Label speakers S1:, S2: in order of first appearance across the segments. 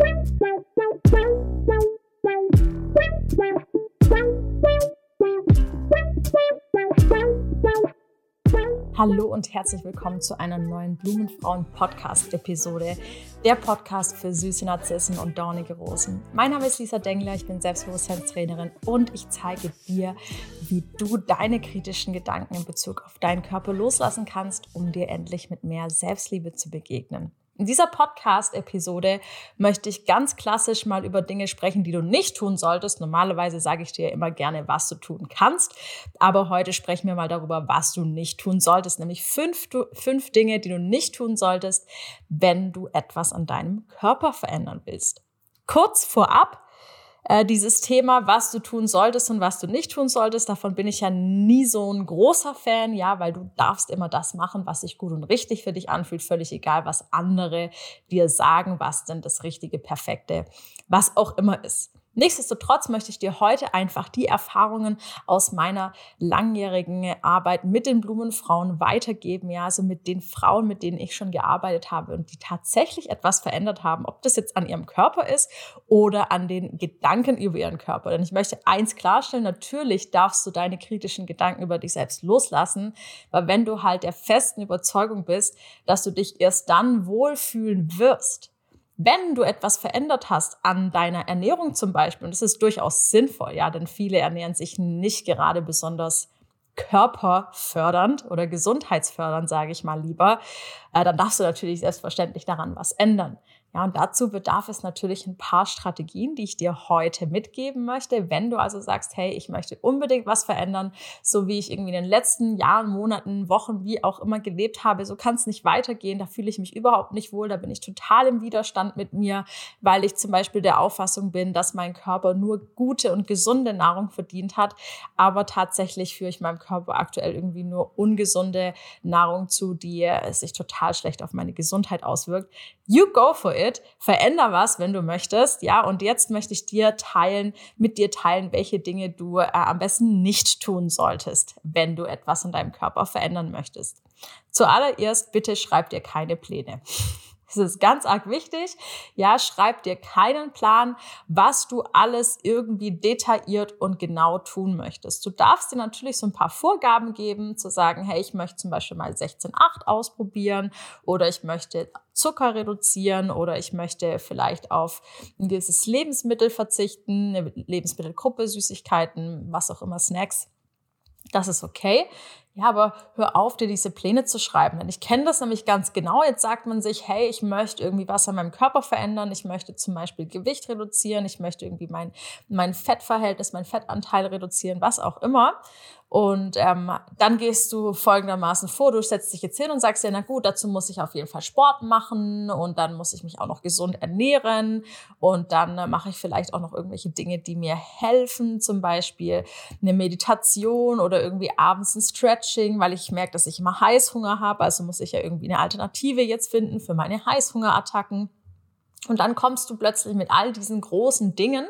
S1: Thank you. Hallo und herzlich willkommen zu einer neuen Blumenfrauen-Podcast-Episode. Der Podcast für süße Narzissen und dornige Rosen. Mein Name ist Lisa Dengler, ich bin Selbstbewusstseinstrainerin und ich zeige dir, wie du deine kritischen Gedanken in Bezug auf deinen Körper loslassen kannst, um dir endlich mit mehr Selbstliebe zu begegnen. In dieser Podcast-Episode möchte ich ganz klassisch mal über Dinge sprechen, die du nicht tun solltest. Normalerweise sage ich dir immer gerne, was du tun kannst. Aber heute sprechen wir mal darüber, was du nicht tun solltest. Nämlich fünf, fünf Dinge, die du nicht tun solltest, wenn du etwas an deinem Körper verändern willst. Kurz vorab, äh, dieses Thema, was du tun solltest und was du nicht tun solltest, davon bin ich ja nie so ein großer Fan, ja, weil du darfst immer das machen, was sich gut und richtig für dich anfühlt, völlig egal, was andere dir sagen, was denn das richtige, perfekte, was auch immer ist. Nichtsdestotrotz möchte ich dir heute einfach die Erfahrungen aus meiner langjährigen Arbeit mit den Blumenfrauen weitergeben, ja, also mit den Frauen, mit denen ich schon gearbeitet habe und die tatsächlich etwas verändert haben, ob das jetzt an ihrem Körper ist oder an den Gedanken über ihren Körper. Denn ich möchte eins klarstellen, natürlich darfst du deine kritischen Gedanken über dich selbst loslassen, weil wenn du halt der festen Überzeugung bist, dass du dich erst dann wohlfühlen wirst, wenn du etwas verändert hast an deiner Ernährung zum Beispiel, und das ist durchaus sinnvoll, ja, denn viele ernähren sich nicht gerade besonders körperfördernd oder gesundheitsfördernd, sage ich mal lieber, äh, dann darfst du natürlich selbstverständlich daran was ändern. Ja, und dazu bedarf es natürlich ein paar Strategien, die ich dir heute mitgeben möchte. Wenn du also sagst, hey, ich möchte unbedingt was verändern, so wie ich irgendwie in den letzten Jahren, Monaten, Wochen, wie auch immer gelebt habe, so kann es nicht weitergehen. Da fühle ich mich überhaupt nicht wohl. Da bin ich total im Widerstand mit mir, weil ich zum Beispiel der Auffassung bin, dass mein Körper nur gute und gesunde Nahrung verdient hat. Aber tatsächlich führe ich meinem Körper aktuell irgendwie nur ungesunde Nahrung zu, die sich total schlecht auf meine Gesundheit auswirkt. You go for it it. Veränder was, wenn du möchtest. Ja, und jetzt möchte ich dir teilen, mit dir teilen, welche Dinge du äh, am besten nicht tun solltest, wenn du etwas in deinem Körper verändern möchtest. Zuallererst bitte schreib dir keine Pläne. Das ist ganz arg wichtig. Ja, schreib dir keinen Plan, was du alles irgendwie detailliert und genau tun möchtest. Du darfst dir natürlich so ein paar Vorgaben geben, zu sagen, hey, ich möchte zum Beispiel mal 16,8 ausprobieren oder ich möchte Zucker reduzieren oder ich möchte vielleicht auf ein gewisses Lebensmittel verzichten, eine Lebensmittelgruppe, Süßigkeiten, was auch immer, Snacks. Das ist okay. Ja, aber hör auf, dir diese Pläne zu schreiben. Denn ich kenne das nämlich ganz genau. Jetzt sagt man sich, hey, ich möchte irgendwie was an meinem Körper verändern. Ich möchte zum Beispiel Gewicht reduzieren. Ich möchte irgendwie mein, mein Fettverhältnis, mein Fettanteil reduzieren, was auch immer. Und ähm, dann gehst du folgendermaßen vor, du setzt dich jetzt hin und sagst dir, na gut, dazu muss ich auf jeden Fall Sport machen und dann muss ich mich auch noch gesund ernähren und dann äh, mache ich vielleicht auch noch irgendwelche Dinge, die mir helfen, zum Beispiel eine Meditation oder irgendwie abends ein Stretching, weil ich merke, dass ich immer Heißhunger habe, also muss ich ja irgendwie eine Alternative jetzt finden für meine Heißhungerattacken. Und dann kommst du plötzlich mit all diesen großen Dingen,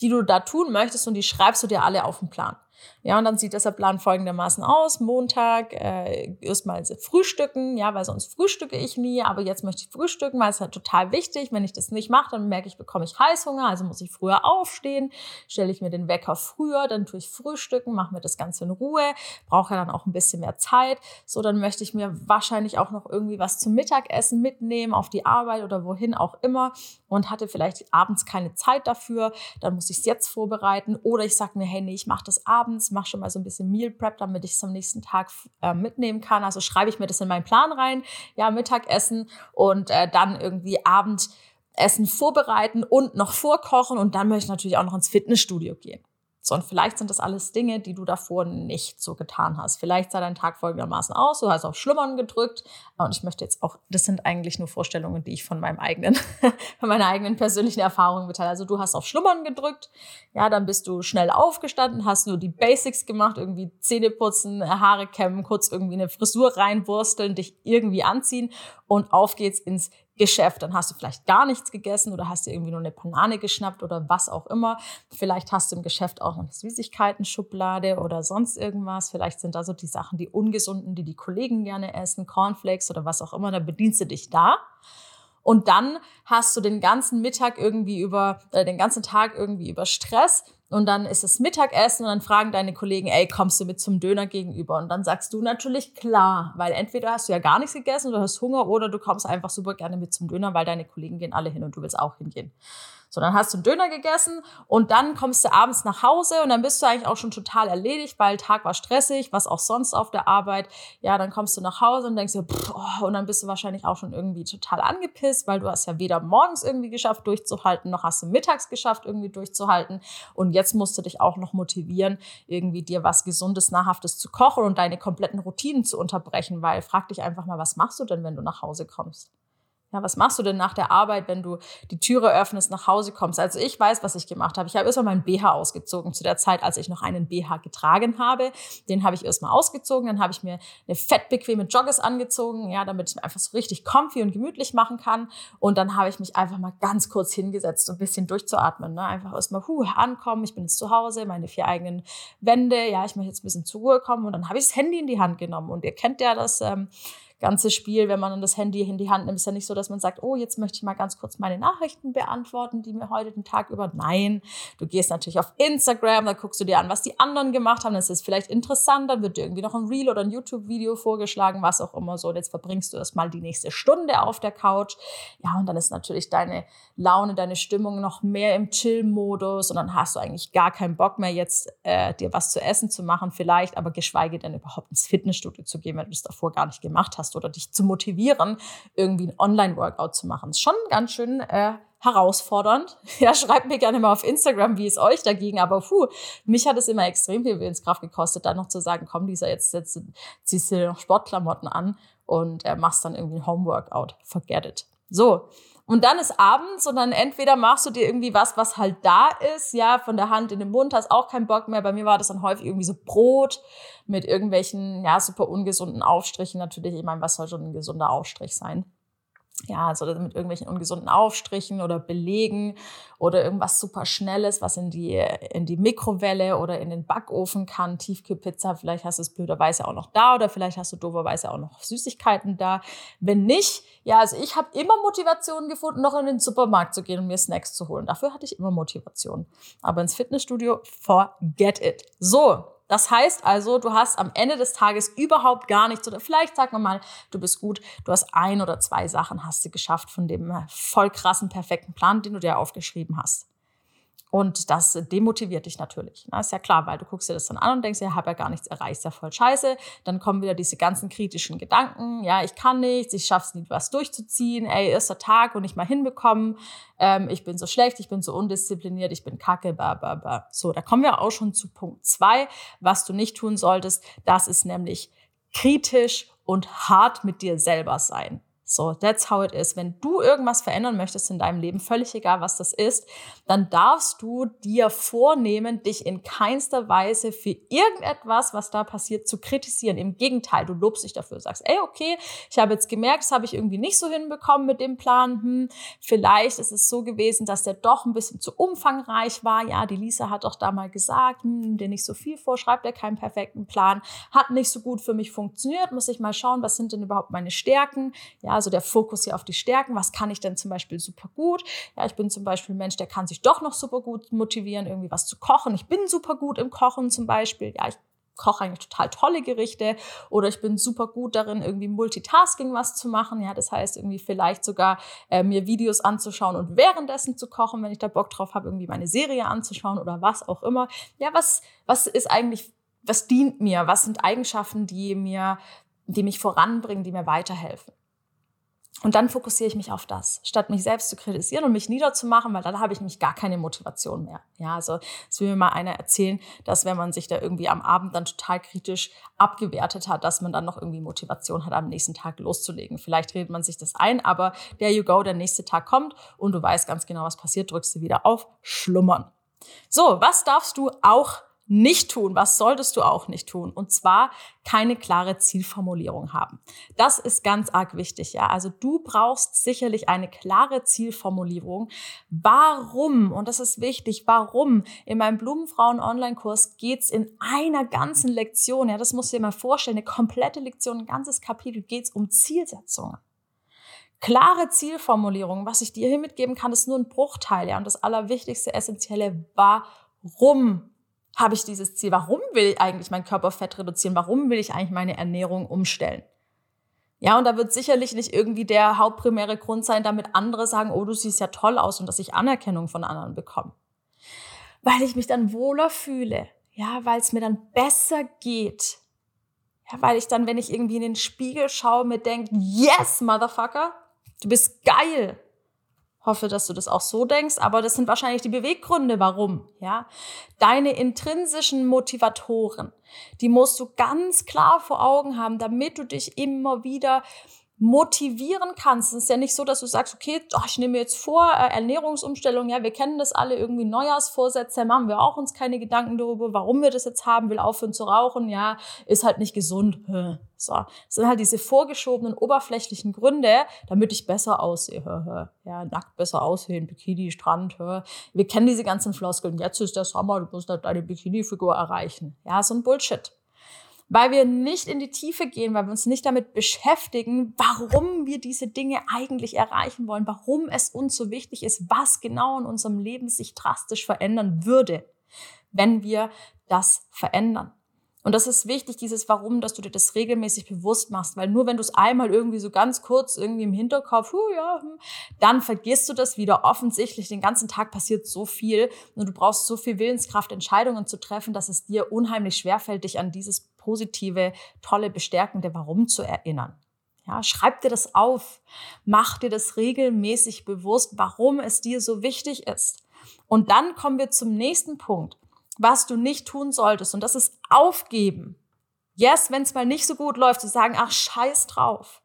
S1: die du da tun möchtest und die schreibst du dir alle auf den Plan. Ja, und dann sieht dieser Plan folgendermaßen aus. Montag äh, erstmal frühstücken, ja, weil sonst frühstücke ich nie, aber jetzt möchte ich frühstücken, weil es halt total wichtig. Wenn ich das nicht mache, dann merke ich, bekomme ich Heißhunger, also muss ich früher aufstehen, stelle ich mir den Wecker früher, dann tue ich frühstücken, mache mir das Ganze in Ruhe, brauche dann auch ein bisschen mehr Zeit. So, dann möchte ich mir wahrscheinlich auch noch irgendwie was zum Mittagessen mitnehmen, auf die Arbeit oder wohin auch immer und hatte vielleicht abends keine Zeit dafür, dann muss ich es jetzt vorbereiten oder ich sage mir, hey, nee, ich mache das abends, mache schon mal so ein bisschen Meal Prep, damit ich es am nächsten Tag äh, mitnehmen kann. Also schreibe ich mir das in meinen Plan rein, ja, Mittagessen und äh, dann irgendwie Abendessen vorbereiten und noch vorkochen und dann möchte ich natürlich auch noch ins Fitnessstudio gehen. So, und vielleicht sind das alles Dinge, die du davor nicht so getan hast. Vielleicht sah dein Tag folgendermaßen aus, du hast auf Schlummern gedrückt. Und ich möchte jetzt auch, das sind eigentlich nur Vorstellungen, die ich von meinem eigenen, von meiner eigenen persönlichen Erfahrung mitteile. Also du hast auf Schlummern gedrückt, ja, dann bist du schnell aufgestanden, hast nur die Basics gemacht, irgendwie Zähne putzen, Haare kämmen, kurz irgendwie eine Frisur reinwursteln, dich irgendwie anziehen und auf geht's ins Geschäft, dann hast du vielleicht gar nichts gegessen oder hast dir irgendwie nur eine Banane geschnappt oder was auch immer. Vielleicht hast du im Geschäft auch noch eine Süßigkeiten-Schublade oder sonst irgendwas. Vielleicht sind da so die Sachen, die ungesunden, die die Kollegen gerne essen, Cornflakes oder was auch immer. Da bedienst du dich da. Und dann hast du den ganzen Mittag irgendwie über, äh, den ganzen Tag irgendwie über Stress und dann ist es Mittagessen und dann fragen deine Kollegen, ey, kommst du mit zum Döner gegenüber? Und dann sagst du natürlich klar, weil entweder hast du ja gar nichts gegessen oder hast Hunger oder du kommst einfach super gerne mit zum Döner, weil deine Kollegen gehen alle hin und du willst auch hingehen. So, dann hast du einen Döner gegessen und dann kommst du abends nach Hause und dann bist du eigentlich auch schon total erledigt, weil Tag war stressig, was auch sonst auf der Arbeit. Ja, dann kommst du nach Hause und denkst dir, pff, oh, und dann bist du wahrscheinlich auch schon irgendwie total angepisst, weil du hast ja weder morgens irgendwie geschafft durchzuhalten, noch hast du mittags geschafft irgendwie durchzuhalten. Und jetzt musst du dich auch noch motivieren, irgendwie dir was Gesundes, Nahrhaftes zu kochen und deine kompletten Routinen zu unterbrechen, weil frag dich einfach mal, was machst du denn, wenn du nach Hause kommst? Ja, was machst du denn nach der Arbeit, wenn du die Türe öffnest, nach Hause kommst? Also ich weiß, was ich gemacht habe. Ich habe erstmal meinen BH ausgezogen zu der Zeit, als ich noch einen BH getragen habe. Den habe ich erstmal ausgezogen, dann habe ich mir eine fettbequeme Joggers angezogen, ja, damit ich mir einfach so richtig comfy und gemütlich machen kann. Und dann habe ich mich einfach mal ganz kurz hingesetzt, um ein bisschen durchzuatmen. Ne? Einfach erstmal huh, ankommen, ich bin jetzt zu Hause, meine vier eigenen Wände, ja, ich möchte jetzt ein bisschen zur Ruhe kommen. Und dann habe ich das Handy in die Hand genommen. Und ihr kennt ja das. Ähm, ganze Spiel, wenn man dann das Handy in die Hand nimmt, ist ja nicht so, dass man sagt, oh, jetzt möchte ich mal ganz kurz meine Nachrichten beantworten, die mir heute den Tag über. Nein, du gehst natürlich auf Instagram, da guckst du dir an, was die anderen gemacht haben. Das ist vielleicht interessant, dann wird dir irgendwie noch ein Reel oder ein YouTube-Video vorgeschlagen, was auch immer so. Und jetzt verbringst du erstmal die nächste Stunde auf der Couch. Ja, und dann ist natürlich deine Laune, deine Stimmung noch mehr im Chill-Modus und dann hast du eigentlich gar keinen Bock mehr, jetzt äh, dir was zu essen zu machen, vielleicht, aber geschweige denn überhaupt ins Fitnessstudio zu gehen, wenn du es davor gar nicht gemacht hast oder dich zu motivieren, irgendwie ein Online-Workout zu machen. Ist schon ganz schön äh, herausfordernd. Ja, schreibt mir gerne mal auf Instagram, wie es euch dagegen. Aber puh, mich hat es immer extrem viel Willenskraft gekostet, dann noch zu sagen, komm, Lisa, jetzt, jetzt ziehst du dir noch Sportklamotten an und äh, machst dann irgendwie ein Homeworkout. Forget it. So. Und dann ist abends und dann entweder machst du dir irgendwie was, was halt da ist, ja, von der Hand in den Mund, hast auch keinen Bock mehr. Bei mir war das dann häufig irgendwie so Brot mit irgendwelchen, ja, super ungesunden Aufstrichen. Natürlich, ich meine, was soll schon ein gesunder Aufstrich sein? Ja, also mit irgendwelchen ungesunden Aufstrichen oder Belegen oder irgendwas super Schnelles, was in die, in die Mikrowelle oder in den Backofen kann. Tiefkühlpizza, vielleicht hast du es blöderweise auch noch da oder vielleicht hast du doverweise auch noch Süßigkeiten da. Wenn nicht, ja, also ich habe immer Motivation gefunden, noch in den Supermarkt zu gehen und mir Snacks zu holen. Dafür hatte ich immer Motivation. Aber ins Fitnessstudio, forget it. So, das heißt also, du hast am Ende des Tages überhaupt gar nichts oder vielleicht sagen wir mal, du bist gut, du hast ein oder zwei Sachen hast du geschafft von dem voll krassen, perfekten Plan, den du dir aufgeschrieben hast. Und das demotiviert dich natürlich. Na, ist ja klar, weil du guckst dir das dann an und denkst, ja, habe ja gar nichts erreicht, ist ja voll scheiße. Dann kommen wieder diese ganzen kritischen Gedanken, ja, ich kann nichts, ich schaff's nicht, was durchzuziehen, ey, erster Tag und nicht mal hinbekommen, ähm, ich bin so schlecht, ich bin so undiszipliniert, ich bin kacke, ba, ba, ba. So, da kommen wir auch schon zu Punkt zwei, was du nicht tun solltest. Das ist nämlich kritisch und hart mit dir selber sein. So, that's how it is. Wenn du irgendwas verändern möchtest in deinem Leben, völlig egal, was das ist, dann darfst du dir vornehmen, dich in keinster Weise für irgendetwas, was da passiert, zu kritisieren. Im Gegenteil, du lobst dich dafür, sagst, ey, okay, ich habe jetzt gemerkt, das habe ich irgendwie nicht so hinbekommen mit dem Plan. Hm, vielleicht ist es so gewesen, dass der doch ein bisschen zu umfangreich war. Ja, die Lisa hat doch da mal gesagt, hm, dir nicht so viel vor, schreibt er keinen perfekten Plan, hat nicht so gut für mich funktioniert, muss ich mal schauen, was sind denn überhaupt meine Stärken? Also der Fokus hier auf die Stärken. Was kann ich denn zum Beispiel super gut? Ja, ich bin zum Beispiel ein Mensch, der kann sich doch noch super gut motivieren, irgendwie was zu kochen. Ich bin super gut im Kochen zum Beispiel. Ja, ich koche eigentlich total tolle Gerichte oder ich bin super gut darin, irgendwie Multitasking was zu machen. Ja, das heißt irgendwie vielleicht sogar äh, mir Videos anzuschauen und währenddessen zu kochen, wenn ich da Bock drauf habe, irgendwie meine Serie anzuschauen oder was auch immer. Ja, was, was ist eigentlich, was dient mir? Was sind Eigenschaften, die mir, die mich voranbringen, die mir weiterhelfen? Und dann fokussiere ich mich auf das, statt mich selbst zu kritisieren und mich niederzumachen, weil dann habe ich nämlich gar keine Motivation mehr. Ja, also es will mir mal einer erzählen, dass wenn man sich da irgendwie am Abend dann total kritisch abgewertet hat, dass man dann noch irgendwie Motivation hat, am nächsten Tag loszulegen. Vielleicht redet man sich das ein, aber there you go, der nächste Tag kommt und du weißt ganz genau, was passiert, drückst du wieder auf, schlummern. So, was darfst du auch nicht tun, was solltest du auch nicht tun? Und zwar keine klare Zielformulierung haben. Das ist ganz arg wichtig, ja. Also du brauchst sicherlich eine klare Zielformulierung. Warum? Und das ist wichtig. Warum? In meinem Blumenfrauen Online-Kurs geht's in einer ganzen Lektion, ja, das musst du dir mal vorstellen, eine komplette Lektion, ein ganzes Kapitel geht's um Zielsetzungen. Klare Zielformulierung, was ich dir hier mitgeben kann, ist nur ein Bruchteil, ja. Und das Allerwichtigste, Essentielle, warum habe ich dieses Ziel? Warum will ich eigentlich mein Körperfett reduzieren? Warum will ich eigentlich meine Ernährung umstellen? Ja, und da wird sicherlich nicht irgendwie der hauptprimäre Grund sein, damit andere sagen, oh, du siehst ja toll aus und dass ich Anerkennung von anderen bekomme. Weil ich mich dann wohler fühle. Ja, weil es mir dann besser geht. Ja, weil ich dann, wenn ich irgendwie in den Spiegel schaue, mir denke, yes, Motherfucker, du bist geil hoffe, dass du das auch so denkst, aber das sind wahrscheinlich die Beweggründe, warum, ja. Deine intrinsischen Motivatoren, die musst du ganz klar vor Augen haben, damit du dich immer wieder motivieren kannst. Es ist ja nicht so, dass du sagst, okay, oh, ich nehme jetzt vor, äh, Ernährungsumstellung, ja, wir kennen das alle, irgendwie Neujahrsvorsätze, machen wir auch uns keine Gedanken darüber, warum wir das jetzt haben, will aufhören zu rauchen, ja, ist halt nicht gesund. So, das sind halt diese vorgeschobenen, oberflächlichen Gründe, damit ich besser aussehe. Ja, nackt besser aussehen, Bikini, Strand. Wir kennen diese ganzen Floskeln. Jetzt ist der Sommer, du musst halt deine Bikini-Figur erreichen. Ja, so ein Bullshit weil wir nicht in die Tiefe gehen, weil wir uns nicht damit beschäftigen, warum wir diese Dinge eigentlich erreichen wollen, warum es uns so wichtig ist, was genau in unserem Leben sich drastisch verändern würde, wenn wir das verändern. Und das ist wichtig, dieses Warum, dass du dir das regelmäßig bewusst machst, weil nur wenn du es einmal irgendwie so ganz kurz irgendwie im Hinterkopf, huh, ja, hm, dann vergisst du das wieder. Offensichtlich, den ganzen Tag passiert so viel und du brauchst so viel Willenskraft, Entscheidungen zu treffen, dass es dir unheimlich schwerfällt, dich an dieses positive, tolle, bestärkende Warum zu erinnern. Ja, schreib dir das auf. Mach dir das regelmäßig bewusst, warum es dir so wichtig ist. Und dann kommen wir zum nächsten Punkt was du nicht tun solltest. Und das ist aufgeben. Yes, wenn es mal nicht so gut läuft, zu sagen, ach, scheiß drauf.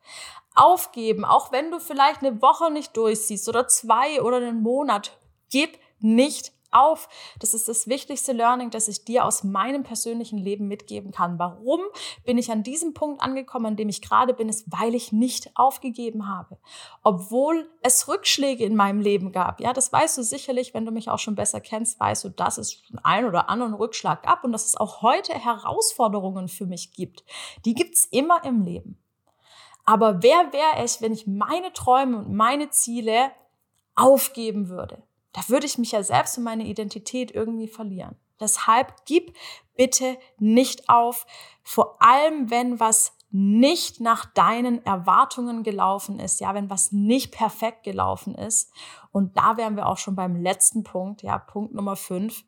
S1: Aufgeben, auch wenn du vielleicht eine Woche nicht durchsiehst oder zwei oder einen Monat. Gib nicht auf. Das ist das wichtigste Learning, das ich dir aus meinem persönlichen Leben mitgeben kann. Warum bin ich an diesem Punkt angekommen, an dem ich gerade bin, ist, weil ich nicht aufgegeben habe. Obwohl es Rückschläge in meinem Leben gab. Ja, das weißt du sicherlich, wenn du mich auch schon besser kennst, weißt du, dass es einen oder anderen Rückschlag gab und dass es auch heute Herausforderungen für mich gibt. Die gibt's immer im Leben. Aber wer wäre ich, wenn ich meine Träume und meine Ziele aufgeben würde? Da würde ich mich ja selbst und meine Identität irgendwie verlieren. Deshalb gib bitte nicht auf, vor allem wenn was nicht nach deinen Erwartungen gelaufen ist, ja, wenn was nicht perfekt gelaufen ist. Und da wären wir auch schon beim letzten Punkt, ja, Punkt Nummer fünf.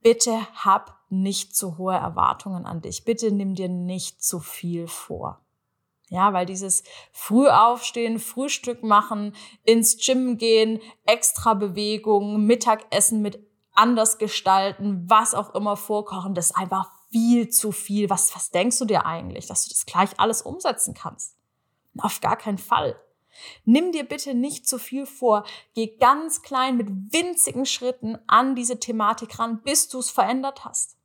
S1: Bitte hab nicht zu hohe Erwartungen an dich. Bitte nimm dir nicht zu viel vor. Ja, weil dieses früh aufstehen, Frühstück machen, ins Gym gehen, extra Bewegung, Mittagessen mit anders gestalten, was auch immer vorkochen, das ist einfach viel zu viel. Was, was denkst du dir eigentlich, dass du das gleich alles umsetzen kannst? Auf gar keinen Fall. Nimm dir bitte nicht zu viel vor. Geh ganz klein mit winzigen Schritten an diese Thematik ran, bis du es verändert hast.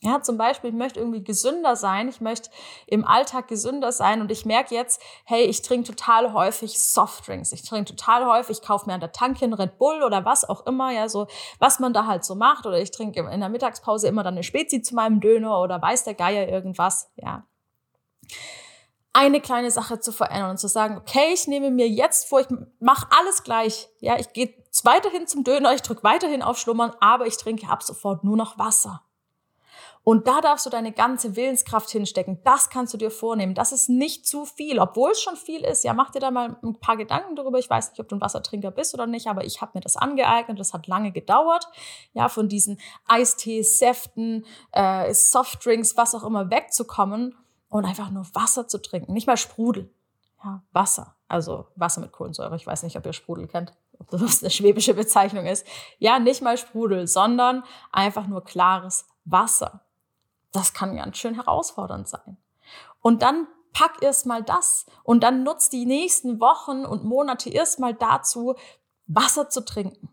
S1: Ja, zum Beispiel, ich möchte irgendwie gesünder sein, ich möchte im Alltag gesünder sein und ich merke jetzt, hey, ich trinke total häufig Softdrinks. Ich trinke total häufig, ich kaufe mir an der Tanke einen Red Bull oder was auch immer, ja, so, was man da halt so macht. Oder ich trinke in der Mittagspause immer dann eine Spezi zu meinem Döner oder weiß der Geier irgendwas, ja. Eine kleine Sache zu verändern und zu sagen, okay, ich nehme mir jetzt vor, ich mache alles gleich. Ja, ich gehe weiterhin zum Döner, ich drücke weiterhin auf Schlummern, aber ich trinke ab sofort nur noch Wasser. Und da darfst du deine ganze Willenskraft hinstecken. Das kannst du dir vornehmen. Das ist nicht zu viel, obwohl es schon viel ist. Ja, mach dir da mal ein paar Gedanken darüber. Ich weiß nicht, ob du ein Wassertrinker bist oder nicht, aber ich habe mir das angeeignet. Das hat lange gedauert. Ja, von diesen Eistees, Säften, äh, Softdrinks, was auch immer wegzukommen und einfach nur Wasser zu trinken. Nicht mal Sprudel. Ja, Wasser. Also Wasser mit Kohlensäure. Ich weiß nicht, ob ihr Sprudel kennt ob das eine schwäbische Bezeichnung ist. Ja, nicht mal Sprudel, sondern einfach nur klares Wasser das kann ganz schön herausfordernd sein. Und dann pack erstmal das und dann nutzt die nächsten Wochen und Monate erstmal dazu, Wasser zu trinken.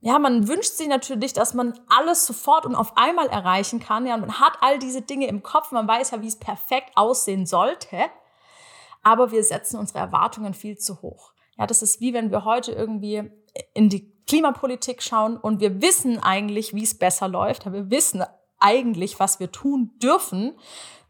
S1: ja, man wünscht sich natürlich, dass man alles sofort und auf einmal erreichen kann. Ja, man hat all diese Dinge im Kopf, man weiß ja, wie es perfekt aussehen sollte. Aber wir setzen unsere Erwartungen viel zu hoch. Ja, das ist wie wenn wir heute irgendwie in die Klimapolitik schauen und wir wissen eigentlich, wie es besser läuft. Wir wissen eigentlich, was wir tun dürfen,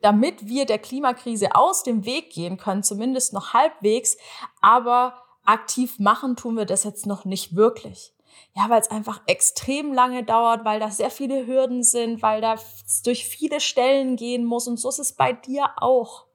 S1: damit wir der Klimakrise aus dem Weg gehen können, zumindest noch halbwegs. Aber aktiv machen tun wir das jetzt noch nicht wirklich. Ja, weil es einfach extrem lange dauert, weil da sehr viele Hürden sind, weil da durch viele Stellen gehen muss und so ist es bei dir auch.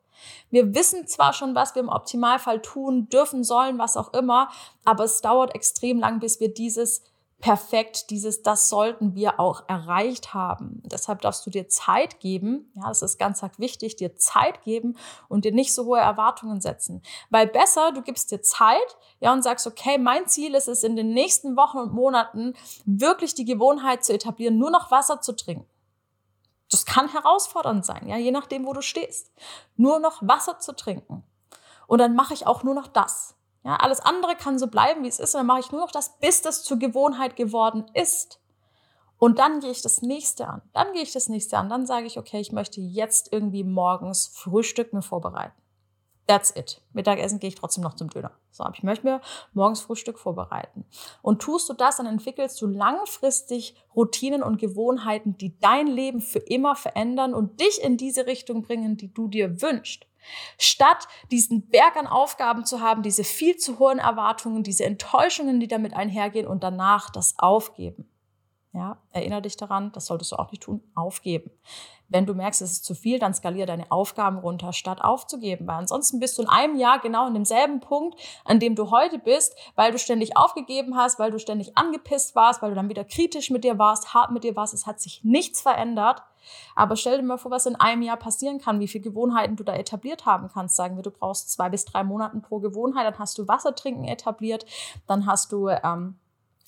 S1: Wir wissen zwar schon, was wir im Optimalfall tun dürfen, sollen, was auch immer, aber es dauert extrem lang, bis wir dieses perfekt, dieses, das sollten wir auch erreicht haben. Deshalb darfst du dir Zeit geben, ja, das ist ganz wichtig, dir Zeit geben und dir nicht so hohe Erwartungen setzen. Weil besser, du gibst dir Zeit, ja, und sagst, okay, mein Ziel ist es, in den nächsten Wochen und Monaten wirklich die Gewohnheit zu etablieren, nur noch Wasser zu trinken. Das kann herausfordernd sein, ja, je nachdem, wo du stehst. Nur noch Wasser zu trinken. Und dann mache ich auch nur noch das. Ja, alles andere kann so bleiben, wie es ist, und dann mache ich nur noch das, bis das zur Gewohnheit geworden ist. Und dann gehe ich das nächste an. Dann gehe ich das nächste an. Dann sage ich, okay, ich möchte jetzt irgendwie morgens Frühstück mir vorbereiten. That's it. Mittagessen gehe ich trotzdem noch zum Döner. So, aber ich möchte mir morgens Frühstück vorbereiten. Und tust du das, dann entwickelst du langfristig Routinen und Gewohnheiten, die dein Leben für immer verändern und dich in diese Richtung bringen, die du dir wünschst. Statt diesen Berg an Aufgaben zu haben, diese viel zu hohen Erwartungen, diese Enttäuschungen, die damit einhergehen und danach das Aufgeben. Ja, erinnere dich daran, das solltest du auch nicht tun, aufgeben. Wenn du merkst, es ist zu viel, dann skaliere deine Aufgaben runter, statt aufzugeben. Weil ansonsten bist du in einem Jahr genau in demselben Punkt, an dem du heute bist, weil du ständig aufgegeben hast, weil du ständig angepisst warst, weil du dann wieder kritisch mit dir warst, hart mit dir warst. Es hat sich nichts verändert. Aber stell dir mal vor, was in einem Jahr passieren kann, wie viele Gewohnheiten du da etabliert haben kannst. Sagen wir, du brauchst zwei bis drei Monaten pro Gewohnheit, dann hast du Wassertrinken etabliert, dann hast du ähm,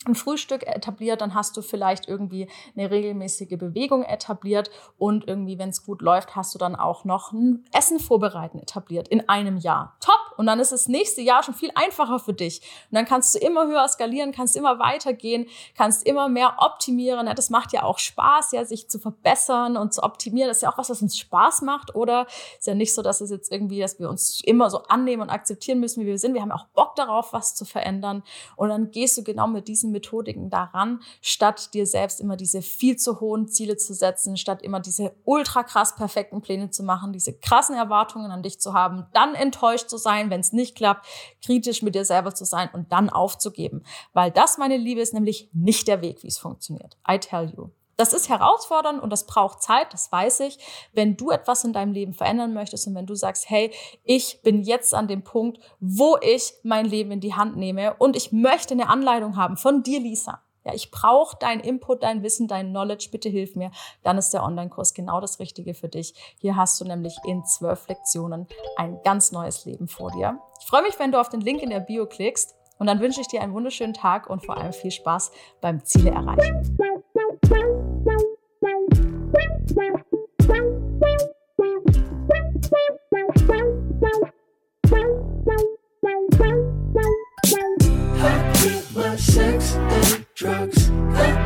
S1: ein Frühstück etabliert, dann hast du vielleicht irgendwie eine regelmäßige Bewegung etabliert und irgendwie, wenn es gut läuft, hast du dann auch noch ein Essen vorbereiten etabliert in einem Jahr. Top! Und dann ist das nächste Jahr schon viel einfacher für dich. Und dann kannst du immer höher skalieren, kannst immer weitergehen, kannst immer mehr optimieren. Ja, das macht ja auch Spaß, ja, sich zu verbessern und zu optimieren. Das ist ja auch was, was uns Spaß macht, oder? Ist ja nicht so, dass es jetzt irgendwie, dass wir uns immer so annehmen und akzeptieren müssen, wie wir sind. Wir haben auch Bock darauf, was zu verändern. Und dann gehst du genau mit diesen Methodiken daran, statt dir selbst immer diese viel zu hohen Ziele zu setzen, statt immer diese ultra krass perfekten Pläne zu machen, diese krassen Erwartungen an dich zu haben, dann enttäuscht zu sein, wenn es nicht klappt, kritisch mit dir selber zu sein und dann aufzugeben. Weil das, meine Liebe, ist nämlich nicht der Weg, wie es funktioniert. I tell you. Das ist herausfordernd und das braucht Zeit, das weiß ich. Wenn du etwas in deinem Leben verändern möchtest und wenn du sagst, hey, ich bin jetzt an dem Punkt, wo ich mein Leben in die Hand nehme und ich möchte eine Anleitung haben von dir, Lisa, ja, ich brauche dein Input, dein Wissen, dein Knowledge, bitte hilf mir. Dann ist der Online-Kurs genau das Richtige für dich. Hier hast du nämlich in zwölf Lektionen ein ganz neues Leben vor dir. Ich freue mich, wenn du auf den Link in der Bio klickst und dann wünsche ich dir einen wunderschönen Tag und vor allem viel Spaß beim Ziele erreichen.
S2: Drugs.